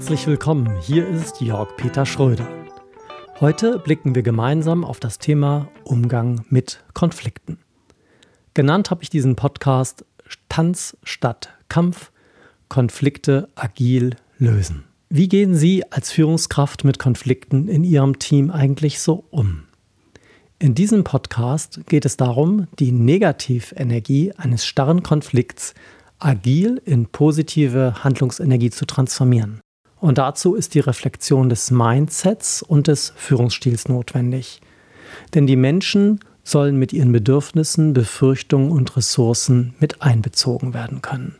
Herzlich willkommen, hier ist Jörg Peter Schröder. Heute blicken wir gemeinsam auf das Thema Umgang mit Konflikten. Genannt habe ich diesen Podcast Tanz statt Kampf, Konflikte agil lösen. Wie gehen Sie als Führungskraft mit Konflikten in Ihrem Team eigentlich so um? In diesem Podcast geht es darum, die Negativenergie eines starren Konflikts agil in positive Handlungsenergie zu transformieren. Und dazu ist die Reflexion des Mindsets und des Führungsstils notwendig. Denn die Menschen sollen mit ihren Bedürfnissen, Befürchtungen und Ressourcen mit einbezogen werden können.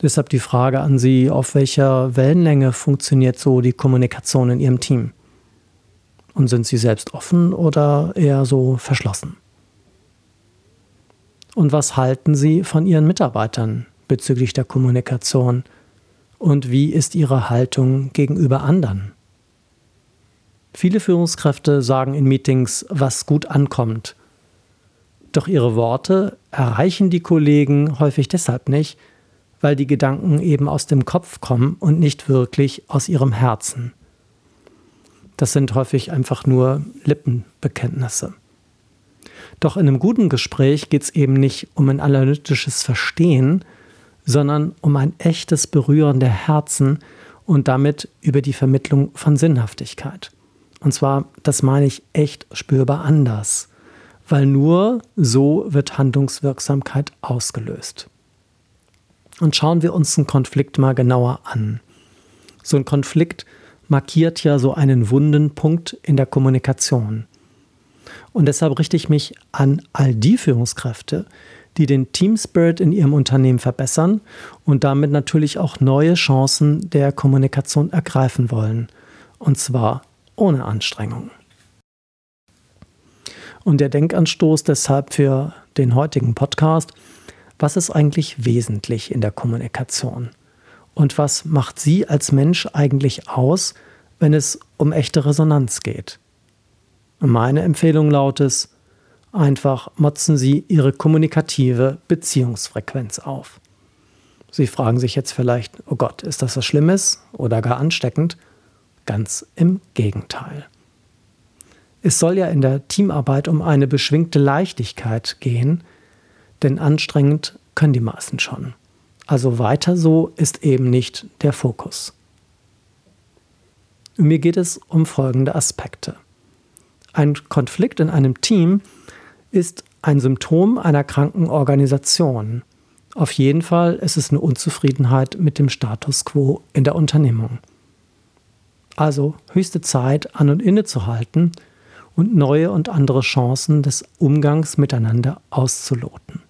Deshalb die Frage an Sie, auf welcher Wellenlänge funktioniert so die Kommunikation in Ihrem Team? Und sind Sie selbst offen oder eher so verschlossen? Und was halten Sie von Ihren Mitarbeitern bezüglich der Kommunikation? Und wie ist ihre Haltung gegenüber anderen? Viele Führungskräfte sagen in Meetings, was gut ankommt. Doch ihre Worte erreichen die Kollegen häufig deshalb nicht, weil die Gedanken eben aus dem Kopf kommen und nicht wirklich aus ihrem Herzen. Das sind häufig einfach nur Lippenbekenntnisse. Doch in einem guten Gespräch geht es eben nicht um ein analytisches Verstehen, sondern um ein echtes Berühren der Herzen und damit über die Vermittlung von Sinnhaftigkeit. Und zwar, das meine ich echt spürbar anders, weil nur so wird Handlungswirksamkeit ausgelöst. Und schauen wir uns einen Konflikt mal genauer an. So ein Konflikt markiert ja so einen wunden Punkt in der Kommunikation. Und deshalb richte ich mich an all die Führungskräfte, die den Team Spirit in ihrem Unternehmen verbessern und damit natürlich auch neue Chancen der Kommunikation ergreifen wollen. Und zwar ohne Anstrengung. Und der Denkanstoß deshalb für den heutigen Podcast, was ist eigentlich wesentlich in der Kommunikation? Und was macht Sie als Mensch eigentlich aus, wenn es um echte Resonanz geht? Meine Empfehlung lautet, Einfach motzen Sie Ihre kommunikative Beziehungsfrequenz auf. Sie fragen sich jetzt vielleicht, oh Gott, ist das was Schlimmes oder gar ansteckend? Ganz im Gegenteil. Es soll ja in der Teamarbeit um eine beschwingte Leichtigkeit gehen, denn anstrengend können die meisten schon. Also weiter so ist eben nicht der Fokus. Mir geht es um folgende Aspekte. Ein Konflikt in einem Team ist ein Symptom einer kranken Organisation. Auf jeden Fall ist es eine Unzufriedenheit mit dem Status quo in der Unternehmung. Also höchste Zeit, an und innezuhalten und neue und andere Chancen des Umgangs miteinander auszuloten.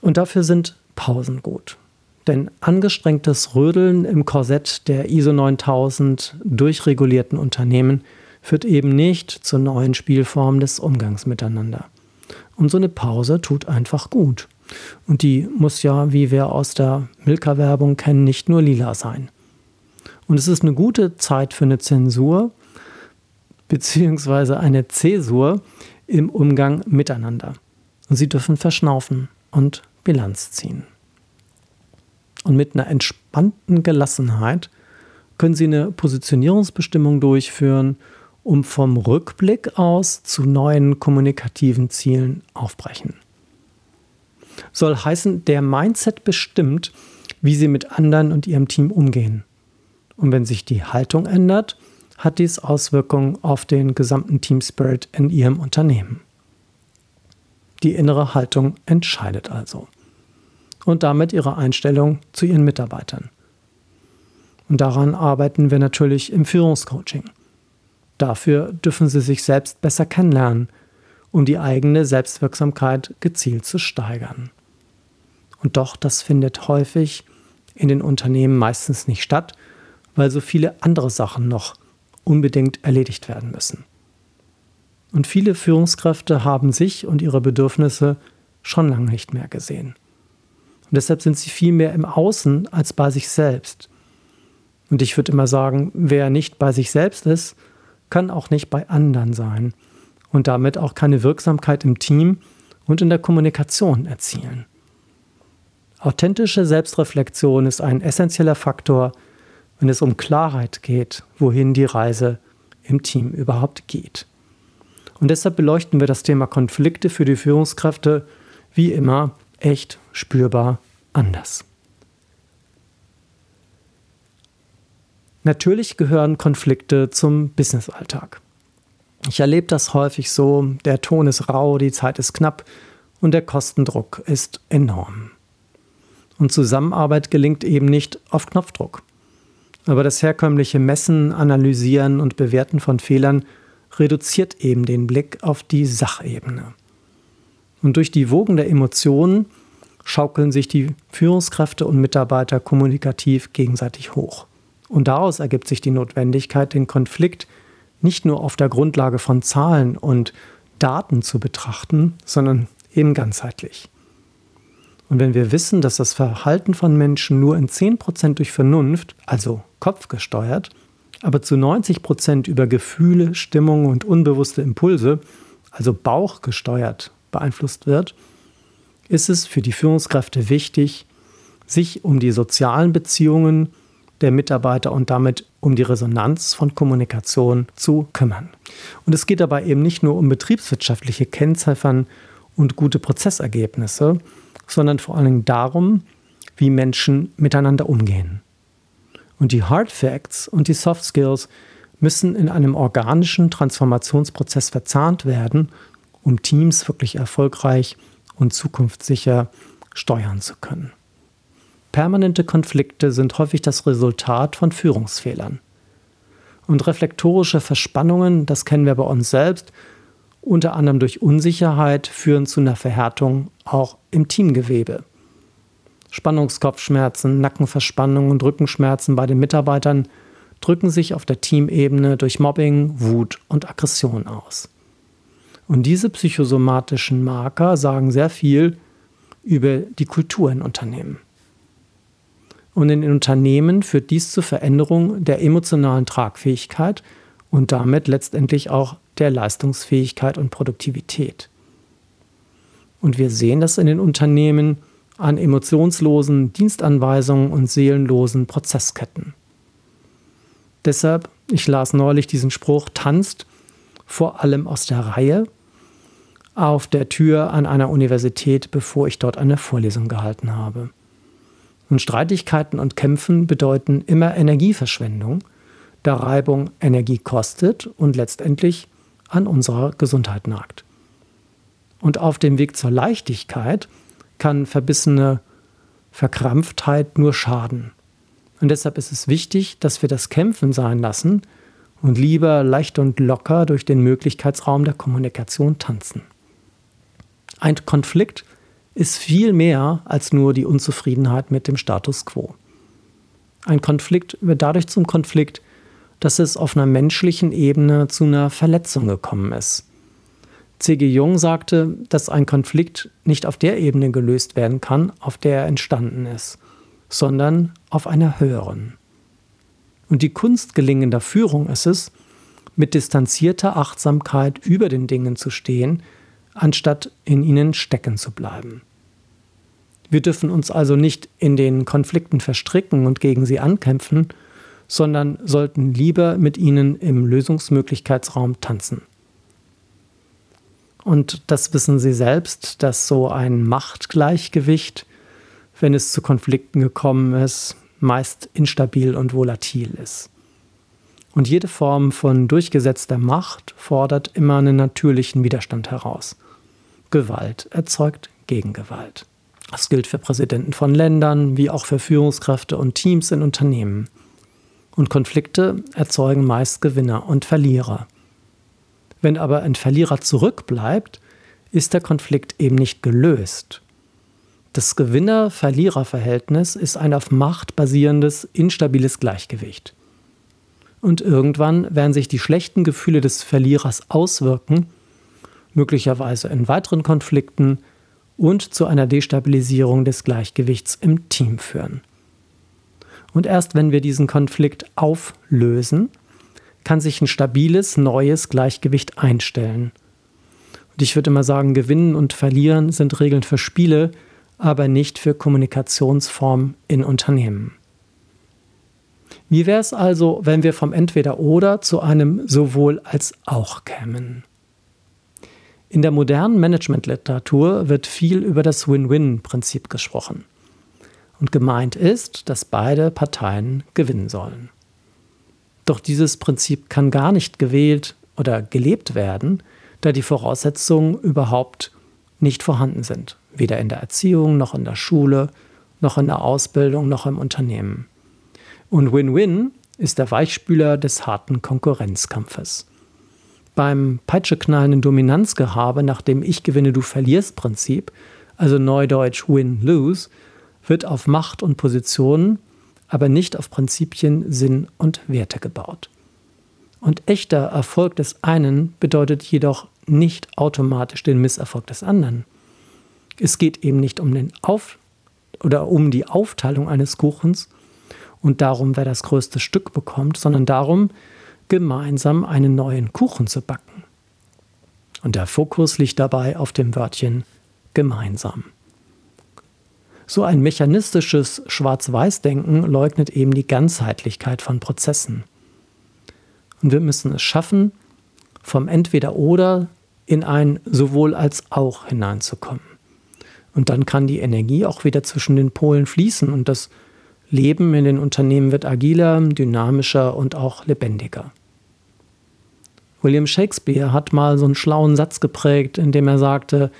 Und dafür sind Pausen gut. Denn angestrengtes Rödeln im Korsett der ISO 9000 durchregulierten Unternehmen führt eben nicht zu neuen Spielformen des Umgangs miteinander. Und so eine Pause tut einfach gut. Und die muss ja, wie wir aus der Milka-Werbung kennen, nicht nur lila sein. Und es ist eine gute Zeit für eine Zensur beziehungsweise eine Zäsur im Umgang miteinander. Und Sie dürfen verschnaufen und Bilanz ziehen. Und mit einer entspannten Gelassenheit können Sie eine Positionierungsbestimmung durchführen um vom Rückblick aus zu neuen kommunikativen Zielen aufbrechen. Soll heißen, der Mindset bestimmt, wie Sie mit anderen und Ihrem Team umgehen. Und wenn sich die Haltung ändert, hat dies Auswirkungen auf den gesamten Team Spirit in Ihrem Unternehmen. Die innere Haltung entscheidet also. Und damit Ihre Einstellung zu Ihren Mitarbeitern. Und daran arbeiten wir natürlich im Führungscoaching. Dafür dürfen sie sich selbst besser kennenlernen, um die eigene Selbstwirksamkeit gezielt zu steigern. Und doch, das findet häufig in den Unternehmen meistens nicht statt, weil so viele andere Sachen noch unbedingt erledigt werden müssen. Und viele Führungskräfte haben sich und ihre Bedürfnisse schon lange nicht mehr gesehen. Und deshalb sind sie viel mehr im Außen als bei sich selbst. Und ich würde immer sagen, wer nicht bei sich selbst ist, kann auch nicht bei anderen sein und damit auch keine Wirksamkeit im Team und in der Kommunikation erzielen. Authentische Selbstreflexion ist ein essentieller Faktor, wenn es um Klarheit geht, wohin die Reise im Team überhaupt geht. Und deshalb beleuchten wir das Thema Konflikte für die Führungskräfte wie immer echt spürbar anders. Natürlich gehören Konflikte zum Businessalltag. Ich erlebe das häufig so, der Ton ist rau, die Zeit ist knapp und der Kostendruck ist enorm. Und Zusammenarbeit gelingt eben nicht auf Knopfdruck. Aber das herkömmliche Messen, Analysieren und Bewerten von Fehlern reduziert eben den Blick auf die Sachebene. Und durch die Wogen der Emotionen schaukeln sich die Führungskräfte und Mitarbeiter kommunikativ gegenseitig hoch. Und daraus ergibt sich die Notwendigkeit, den Konflikt nicht nur auf der Grundlage von Zahlen und Daten zu betrachten, sondern eben ganzheitlich. Und wenn wir wissen, dass das Verhalten von Menschen nur in 10% durch Vernunft, also Kopf gesteuert, aber zu 90% über Gefühle, Stimmung und unbewusste Impulse, also Bauch gesteuert, beeinflusst wird, ist es für die Führungskräfte wichtig, sich um die sozialen Beziehungen der Mitarbeiter und damit um die Resonanz von Kommunikation zu kümmern. Und es geht dabei eben nicht nur um betriebswirtschaftliche Kennziffern und gute Prozessergebnisse, sondern vor allen Dingen darum, wie Menschen miteinander umgehen. Und die Hard Facts und die Soft Skills müssen in einem organischen Transformationsprozess verzahnt werden, um Teams wirklich erfolgreich und zukunftssicher steuern zu können. Permanente Konflikte sind häufig das Resultat von Führungsfehlern. Und reflektorische Verspannungen, das kennen wir bei uns selbst, unter anderem durch Unsicherheit, führen zu einer Verhärtung auch im Teamgewebe. Spannungskopfschmerzen, Nackenverspannungen und Rückenschmerzen bei den Mitarbeitern drücken sich auf der Teamebene durch Mobbing, Wut und Aggression aus. Und diese psychosomatischen Marker sagen sehr viel über die Kultur in Unternehmen. Und in den Unternehmen führt dies zur Veränderung der emotionalen Tragfähigkeit und damit letztendlich auch der Leistungsfähigkeit und Produktivität. Und wir sehen das in den Unternehmen an emotionslosen Dienstanweisungen und seelenlosen Prozessketten. Deshalb, ich las neulich diesen Spruch, tanzt vor allem aus der Reihe auf der Tür an einer Universität, bevor ich dort eine Vorlesung gehalten habe. Und Streitigkeiten und Kämpfen bedeuten immer Energieverschwendung, da Reibung Energie kostet und letztendlich an unserer Gesundheit nagt. Und auf dem Weg zur Leichtigkeit kann verbissene Verkrampftheit nur schaden. Und deshalb ist es wichtig, dass wir das Kämpfen sein lassen und lieber leicht und locker durch den Möglichkeitsraum der Kommunikation tanzen. Ein Konflikt ist viel mehr als nur die Unzufriedenheit mit dem Status quo. Ein Konflikt wird dadurch zum Konflikt, dass es auf einer menschlichen Ebene zu einer Verletzung gekommen ist. C.G. Jung sagte, dass ein Konflikt nicht auf der Ebene gelöst werden kann, auf der er entstanden ist, sondern auf einer höheren. Und die Kunst gelingender Führung ist es, mit distanzierter Achtsamkeit über den Dingen zu stehen, anstatt in ihnen stecken zu bleiben. Wir dürfen uns also nicht in den Konflikten verstricken und gegen sie ankämpfen, sondern sollten lieber mit ihnen im Lösungsmöglichkeitsraum tanzen. Und das wissen Sie selbst, dass so ein Machtgleichgewicht, wenn es zu Konflikten gekommen ist, meist instabil und volatil ist. Und jede Form von durchgesetzter Macht fordert immer einen natürlichen Widerstand heraus. Gewalt erzeugt Gegengewalt. Das gilt für Präsidenten von Ländern wie auch für Führungskräfte und Teams in Unternehmen. Und Konflikte erzeugen meist Gewinner und Verlierer. Wenn aber ein Verlierer zurückbleibt, ist der Konflikt eben nicht gelöst. Das Gewinner-Verlierer-Verhältnis ist ein auf Macht basierendes, instabiles Gleichgewicht. Und irgendwann werden sich die schlechten Gefühle des Verlierers auswirken, möglicherweise in weiteren Konflikten und zu einer Destabilisierung des Gleichgewichts im Team führen. Und erst wenn wir diesen Konflikt auflösen, kann sich ein stabiles, neues Gleichgewicht einstellen. Und ich würde immer sagen, Gewinnen und Verlieren sind Regeln für Spiele, aber nicht für Kommunikationsformen in Unternehmen. Wie wäre es also, wenn wir vom Entweder-Oder zu einem sowohl als auch kämen? In der modernen Managementliteratur wird viel über das Win-Win-Prinzip gesprochen. Und gemeint ist, dass beide Parteien gewinnen sollen. Doch dieses Prinzip kann gar nicht gewählt oder gelebt werden, da die Voraussetzungen überhaupt nicht vorhanden sind, weder in der Erziehung noch in der Schule, noch in der Ausbildung, noch im Unternehmen. Und Win-Win ist der Weichspüler des harten Konkurrenzkampfes. Beim peitscheknallenden Dominanzgehabe nach dem Ich gewinne, du verlierst Prinzip, also neudeutsch Win-Lose, wird auf Macht und Positionen aber nicht auf Prinzipien, Sinn und Werte gebaut. Und echter Erfolg des einen bedeutet jedoch nicht automatisch den Misserfolg des anderen. Es geht eben nicht um den Auf oder um die Aufteilung eines Kuchens und darum, wer das größte Stück bekommt, sondern darum, gemeinsam einen neuen Kuchen zu backen. Und der Fokus liegt dabei auf dem Wörtchen gemeinsam. So ein mechanistisches Schwarz-Weiß-Denken leugnet eben die Ganzheitlichkeit von Prozessen. Und wir müssen es schaffen, vom Entweder-Oder in ein sowohl als auch hineinzukommen. Und dann kann die Energie auch wieder zwischen den Polen fließen und das Leben in den Unternehmen wird agiler, dynamischer und auch lebendiger. William Shakespeare hat mal so einen schlauen Satz geprägt, in dem er sagte,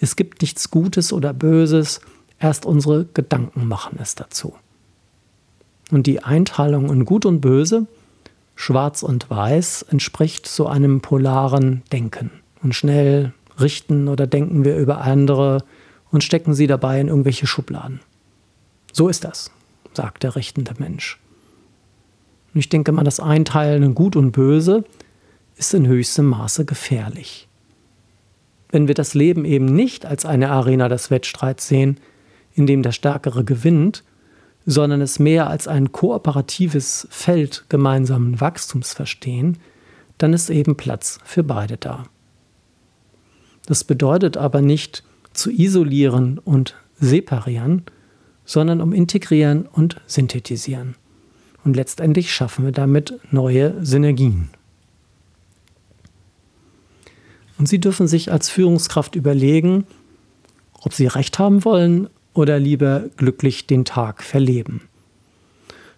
es gibt nichts Gutes oder Böses, Erst unsere Gedanken machen es dazu. Und die Einteilung in Gut und Böse, Schwarz und Weiß, entspricht so einem polaren Denken. Und schnell richten oder denken wir über andere und stecken sie dabei in irgendwelche Schubladen. So ist das, sagt der richtende Mensch. Und ich denke mal, das Einteilen in Gut und Böse ist in höchstem Maße gefährlich. Wenn wir das Leben eben nicht als eine Arena des Wettstreits sehen, in dem der Stärkere gewinnt, sondern es mehr als ein kooperatives Feld gemeinsamen Wachstums verstehen, dann ist eben Platz für beide da. Das bedeutet aber nicht zu isolieren und separieren, sondern um integrieren und synthetisieren. Und letztendlich schaffen wir damit neue Synergien. Und Sie dürfen sich als Führungskraft überlegen, ob Sie recht haben wollen oder lieber glücklich den Tag verleben.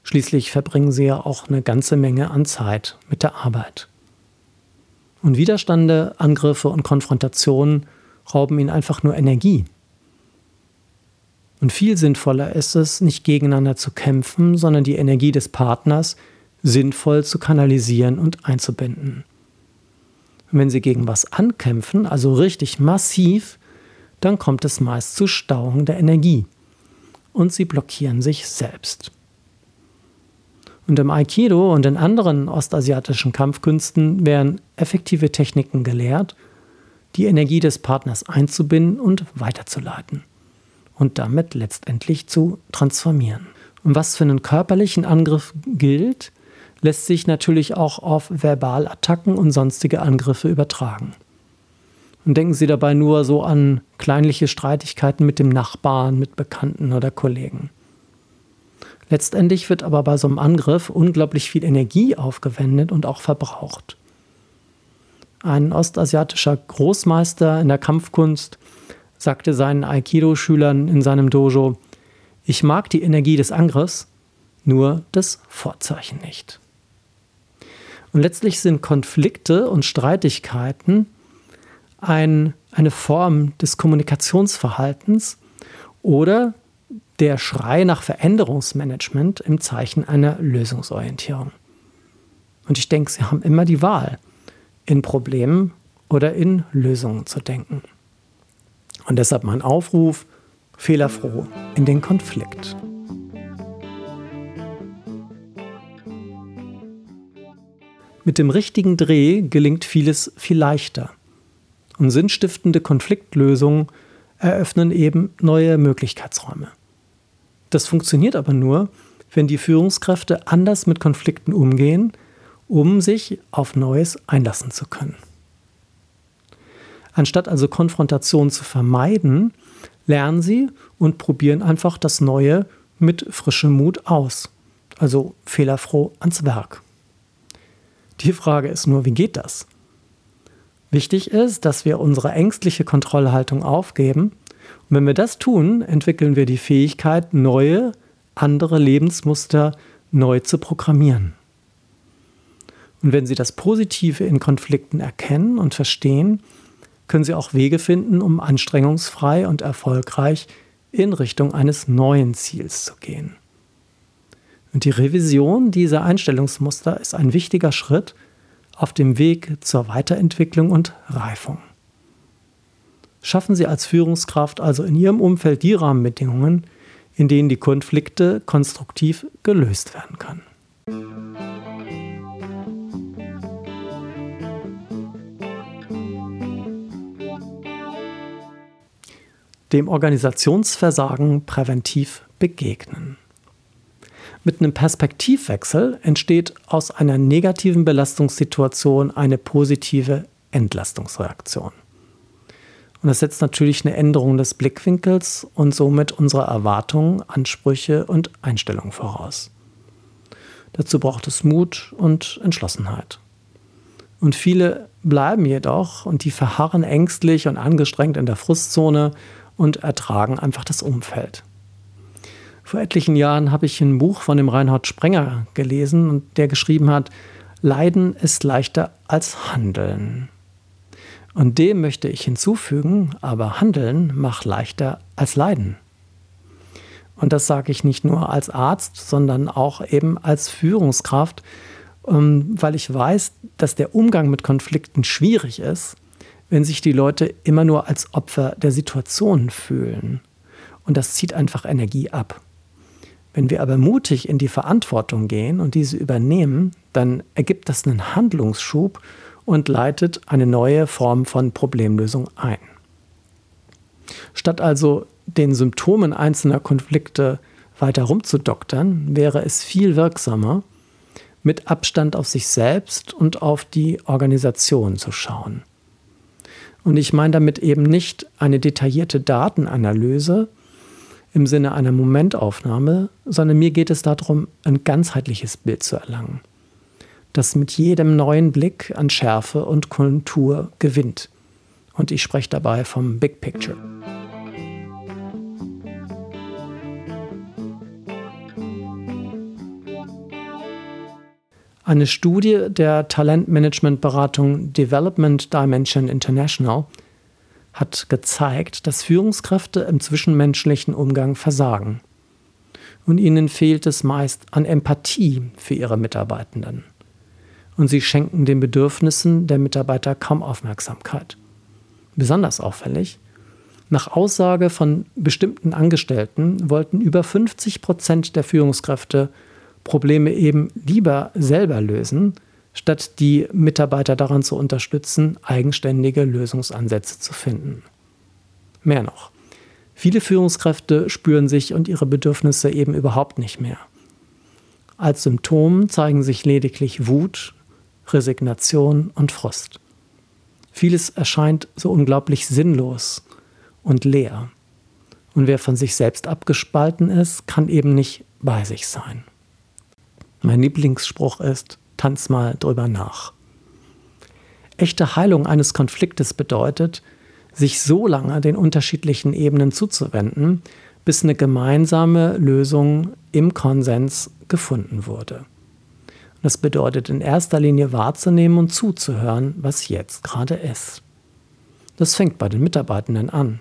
Schließlich verbringen sie ja auch eine ganze Menge an Zeit mit der Arbeit. Und Widerstände, Angriffe und Konfrontationen rauben ihnen einfach nur Energie. Und viel sinnvoller ist es, nicht gegeneinander zu kämpfen, sondern die Energie des Partners sinnvoll zu kanalisieren und einzubinden. Und wenn sie gegen was ankämpfen, also richtig massiv, dann kommt es meist zu Stauung der Energie und sie blockieren sich selbst. Und im Aikido und in anderen ostasiatischen Kampfkünsten werden effektive Techniken gelehrt, die Energie des Partners einzubinden und weiterzuleiten und damit letztendlich zu transformieren. Und was für einen körperlichen Angriff gilt, lässt sich natürlich auch auf Verbalattacken und sonstige Angriffe übertragen. Und denken Sie dabei nur so an kleinliche Streitigkeiten mit dem Nachbarn, mit Bekannten oder Kollegen. Letztendlich wird aber bei so einem Angriff unglaublich viel Energie aufgewendet und auch verbraucht. Ein ostasiatischer Großmeister in der Kampfkunst sagte seinen Aikido-Schülern in seinem Dojo, ich mag die Energie des Angriffs, nur das Vorzeichen nicht. Und letztlich sind Konflikte und Streitigkeiten ein, eine Form des Kommunikationsverhaltens oder der Schrei nach Veränderungsmanagement im Zeichen einer Lösungsorientierung. Und ich denke, Sie haben immer die Wahl, in Problemen oder in Lösungen zu denken. Und deshalb mein Aufruf, fehlerfroh in den Konflikt. Mit dem richtigen Dreh gelingt vieles viel leichter. Und sinnstiftende Konfliktlösungen eröffnen eben neue Möglichkeitsräume. Das funktioniert aber nur, wenn die Führungskräfte anders mit Konflikten umgehen, um sich auf Neues einlassen zu können. Anstatt also Konfrontation zu vermeiden, lernen sie und probieren einfach das Neue mit frischem Mut aus. Also fehlerfroh ans Werk. Die Frage ist nur, wie geht das? Wichtig ist, dass wir unsere ängstliche Kontrollhaltung aufgeben. Und wenn wir das tun, entwickeln wir die Fähigkeit, neue, andere Lebensmuster neu zu programmieren. Und wenn Sie das Positive in Konflikten erkennen und verstehen, können Sie auch Wege finden, um anstrengungsfrei und erfolgreich in Richtung eines neuen Ziels zu gehen. Und die Revision dieser Einstellungsmuster ist ein wichtiger Schritt auf dem Weg zur Weiterentwicklung und Reifung. Schaffen Sie als Führungskraft also in Ihrem Umfeld die Rahmenbedingungen, in denen die Konflikte konstruktiv gelöst werden können. Dem Organisationsversagen präventiv begegnen. Mit einem Perspektivwechsel entsteht aus einer negativen Belastungssituation eine positive Entlastungsreaktion. Und das setzt natürlich eine Änderung des Blickwinkels und somit unserer Erwartungen, Ansprüche und Einstellungen voraus. Dazu braucht es Mut und Entschlossenheit. Und viele bleiben jedoch und die verharren ängstlich und angestrengt in der Frustzone und ertragen einfach das Umfeld. Vor etlichen Jahren habe ich ein Buch von dem Reinhard Sprenger gelesen und der geschrieben hat, Leiden ist leichter als Handeln. Und dem möchte ich hinzufügen, aber Handeln macht leichter als Leiden. Und das sage ich nicht nur als Arzt, sondern auch eben als Führungskraft, ähm, weil ich weiß, dass der Umgang mit Konflikten schwierig ist, wenn sich die Leute immer nur als Opfer der Situation fühlen. Und das zieht einfach Energie ab. Wenn wir aber mutig in die Verantwortung gehen und diese übernehmen, dann ergibt das einen Handlungsschub und leitet eine neue Form von Problemlösung ein. Statt also den Symptomen einzelner Konflikte weiter rumzudoktern, wäre es viel wirksamer, mit Abstand auf sich selbst und auf die Organisation zu schauen. Und ich meine damit eben nicht eine detaillierte Datenanalyse, im Sinne einer Momentaufnahme, sondern mir geht es darum, ein ganzheitliches Bild zu erlangen, das mit jedem neuen Blick an Schärfe und Kontur gewinnt. Und ich spreche dabei vom Big Picture. Eine Studie der Talentmanagementberatung Development Dimension International hat gezeigt, dass Führungskräfte im zwischenmenschlichen Umgang versagen. Und ihnen fehlt es meist an Empathie für ihre Mitarbeitenden. Und sie schenken den Bedürfnissen der Mitarbeiter kaum Aufmerksamkeit. Besonders auffällig, nach Aussage von bestimmten Angestellten wollten über 50 Prozent der Führungskräfte Probleme eben lieber selber lösen, statt die Mitarbeiter daran zu unterstützen, eigenständige Lösungsansätze zu finden. Mehr noch, viele Führungskräfte spüren sich und ihre Bedürfnisse eben überhaupt nicht mehr. Als Symptom zeigen sich lediglich Wut, Resignation und Frust. Vieles erscheint so unglaublich sinnlos und leer. Und wer von sich selbst abgespalten ist, kann eben nicht bei sich sein. Mein Lieblingsspruch ist, tanz mal drüber nach. Echte Heilung eines Konfliktes bedeutet, sich so lange den unterschiedlichen Ebenen zuzuwenden, bis eine gemeinsame Lösung im Konsens gefunden wurde. Das bedeutet in erster Linie wahrzunehmen und zuzuhören, was jetzt gerade ist. Das fängt bei den Mitarbeitenden an.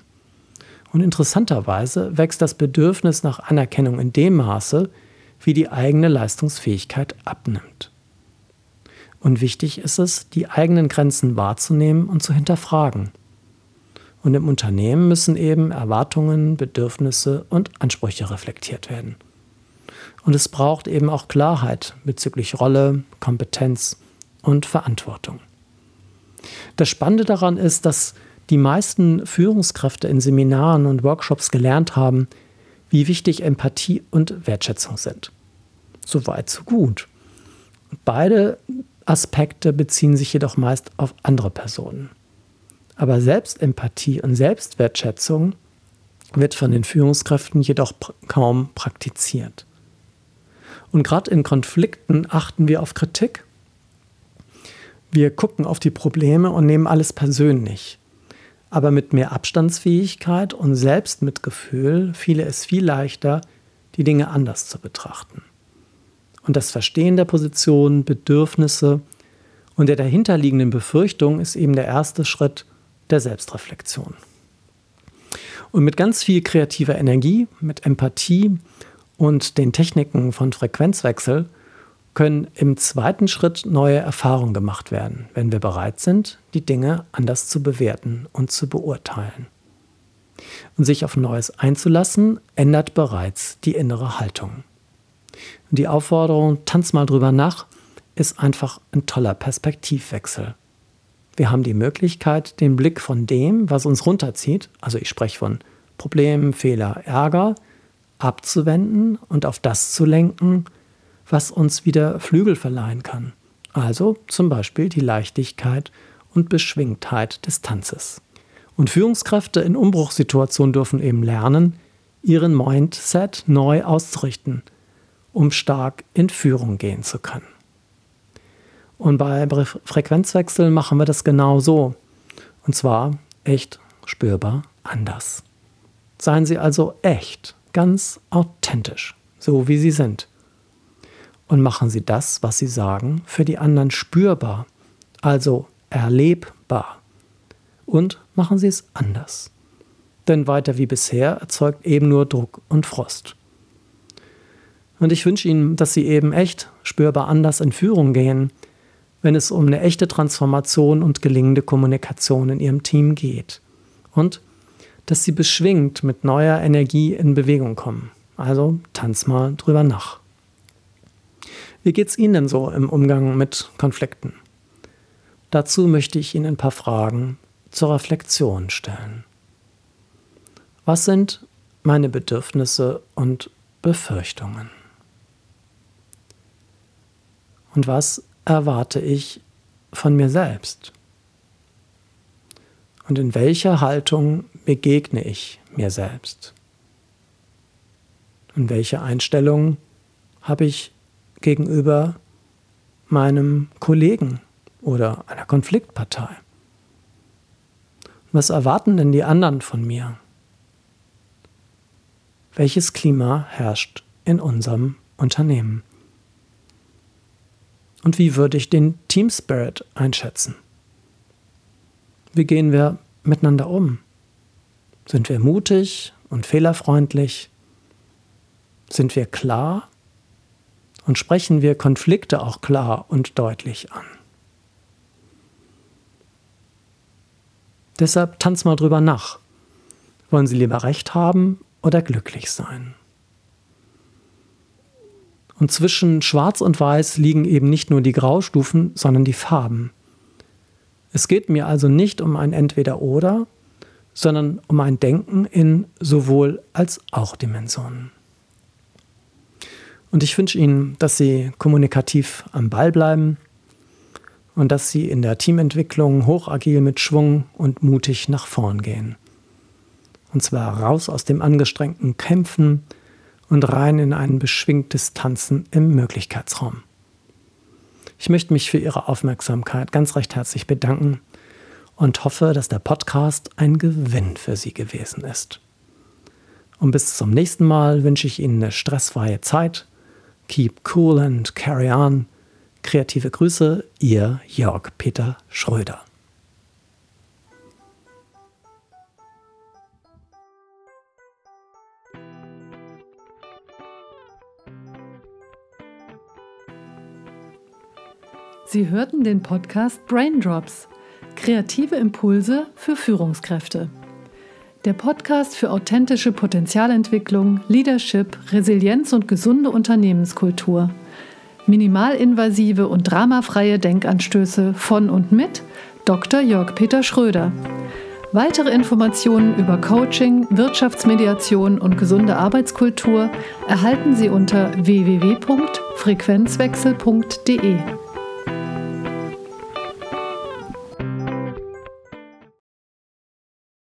Und interessanterweise wächst das Bedürfnis nach Anerkennung in dem Maße, wie die eigene Leistungsfähigkeit abnimmt. Und wichtig ist es, die eigenen Grenzen wahrzunehmen und zu hinterfragen. Und im Unternehmen müssen eben Erwartungen, Bedürfnisse und Ansprüche reflektiert werden. Und es braucht eben auch Klarheit bezüglich Rolle, Kompetenz und Verantwortung. Das Spannende daran ist, dass die meisten Führungskräfte in Seminaren und Workshops gelernt haben, wie wichtig Empathie und Wertschätzung sind. So weit, so gut. Beide Aspekte beziehen sich jedoch meist auf andere Personen. Aber Selbstempathie und Selbstwertschätzung wird von den Führungskräften jedoch kaum praktiziert. Und gerade in Konflikten achten wir auf Kritik. Wir gucken auf die Probleme und nehmen alles persönlich. Aber mit mehr Abstandsfähigkeit und Selbstmitgefühl fiele es viel leichter, die Dinge anders zu betrachten. Und das Verstehen der Position, Bedürfnisse und der dahinterliegenden Befürchtung ist eben der erste Schritt der Selbstreflexion. Und mit ganz viel kreativer Energie, mit Empathie und den Techniken von Frequenzwechsel können im zweiten Schritt neue Erfahrungen gemacht werden, wenn wir bereit sind, die Dinge anders zu bewerten und zu beurteilen. Und sich auf Neues einzulassen, ändert bereits die innere Haltung. Und die Aufforderung, tanz mal drüber nach, ist einfach ein toller Perspektivwechsel. Wir haben die Möglichkeit, den Blick von dem, was uns runterzieht, also ich spreche von Problemen, Fehler, Ärger, abzuwenden und auf das zu lenken, was uns wieder Flügel verleihen kann. Also zum Beispiel die Leichtigkeit und Beschwingtheit des Tanzes. Und Führungskräfte in Umbruchssituationen dürfen eben lernen, ihren Mindset neu auszurichten, um stark in Führung gehen zu können. Und bei Frequenzwechseln machen wir das genau so. Und zwar echt spürbar anders. Seien Sie also echt, ganz authentisch, so wie Sie sind. Und machen Sie das, was Sie sagen, für die anderen spürbar, also erlebbar. Und machen Sie es anders. Denn weiter wie bisher erzeugt eben nur Druck und Frost. Und ich wünsche Ihnen, dass Sie eben echt spürbar anders in Führung gehen, wenn es um eine echte Transformation und gelingende Kommunikation in Ihrem Team geht. Und dass Sie beschwingt mit neuer Energie in Bewegung kommen. Also tanz mal drüber nach. Wie geht's Ihnen denn so im Umgang mit Konflikten? Dazu möchte ich Ihnen ein paar Fragen zur Reflexion stellen. Was sind meine Bedürfnisse und Befürchtungen? Und was erwarte ich von mir selbst? Und in welcher Haltung begegne ich mir selbst? Und welche Einstellung habe ich gegenüber meinem Kollegen oder einer Konfliktpartei? Was erwarten denn die anderen von mir? Welches Klima herrscht in unserem Unternehmen? Und wie würde ich den Team Spirit einschätzen? Wie gehen wir miteinander um? Sind wir mutig und fehlerfreundlich? Sind wir klar? Und sprechen wir Konflikte auch klar und deutlich an? Deshalb tanz mal drüber nach. Wollen Sie lieber recht haben oder glücklich sein? Und zwischen Schwarz und Weiß liegen eben nicht nur die Graustufen, sondern die Farben. Es geht mir also nicht um ein Entweder-Oder, sondern um ein Denken in sowohl als auch Dimensionen. Und ich wünsche Ihnen, dass Sie kommunikativ am Ball bleiben und dass Sie in der Teamentwicklung hochagil mit Schwung und mutig nach vorn gehen. Und zwar raus aus dem angestrengten Kämpfen, und rein in ein beschwingtes Tanzen im Möglichkeitsraum. Ich möchte mich für Ihre Aufmerksamkeit ganz recht herzlich bedanken und hoffe, dass der Podcast ein Gewinn für Sie gewesen ist. Und bis zum nächsten Mal wünsche ich Ihnen eine stressfreie Zeit. Keep cool and carry on. Kreative Grüße, Ihr Jörg Peter Schröder. Sie hörten den Podcast Braindrops. Kreative Impulse für Führungskräfte. Der Podcast für authentische Potenzialentwicklung, Leadership, Resilienz und gesunde Unternehmenskultur. Minimalinvasive und dramafreie Denkanstöße von und mit Dr. Jörg Peter Schröder. Weitere Informationen über Coaching, Wirtschaftsmediation und gesunde Arbeitskultur erhalten Sie unter www.frequenzwechsel.de.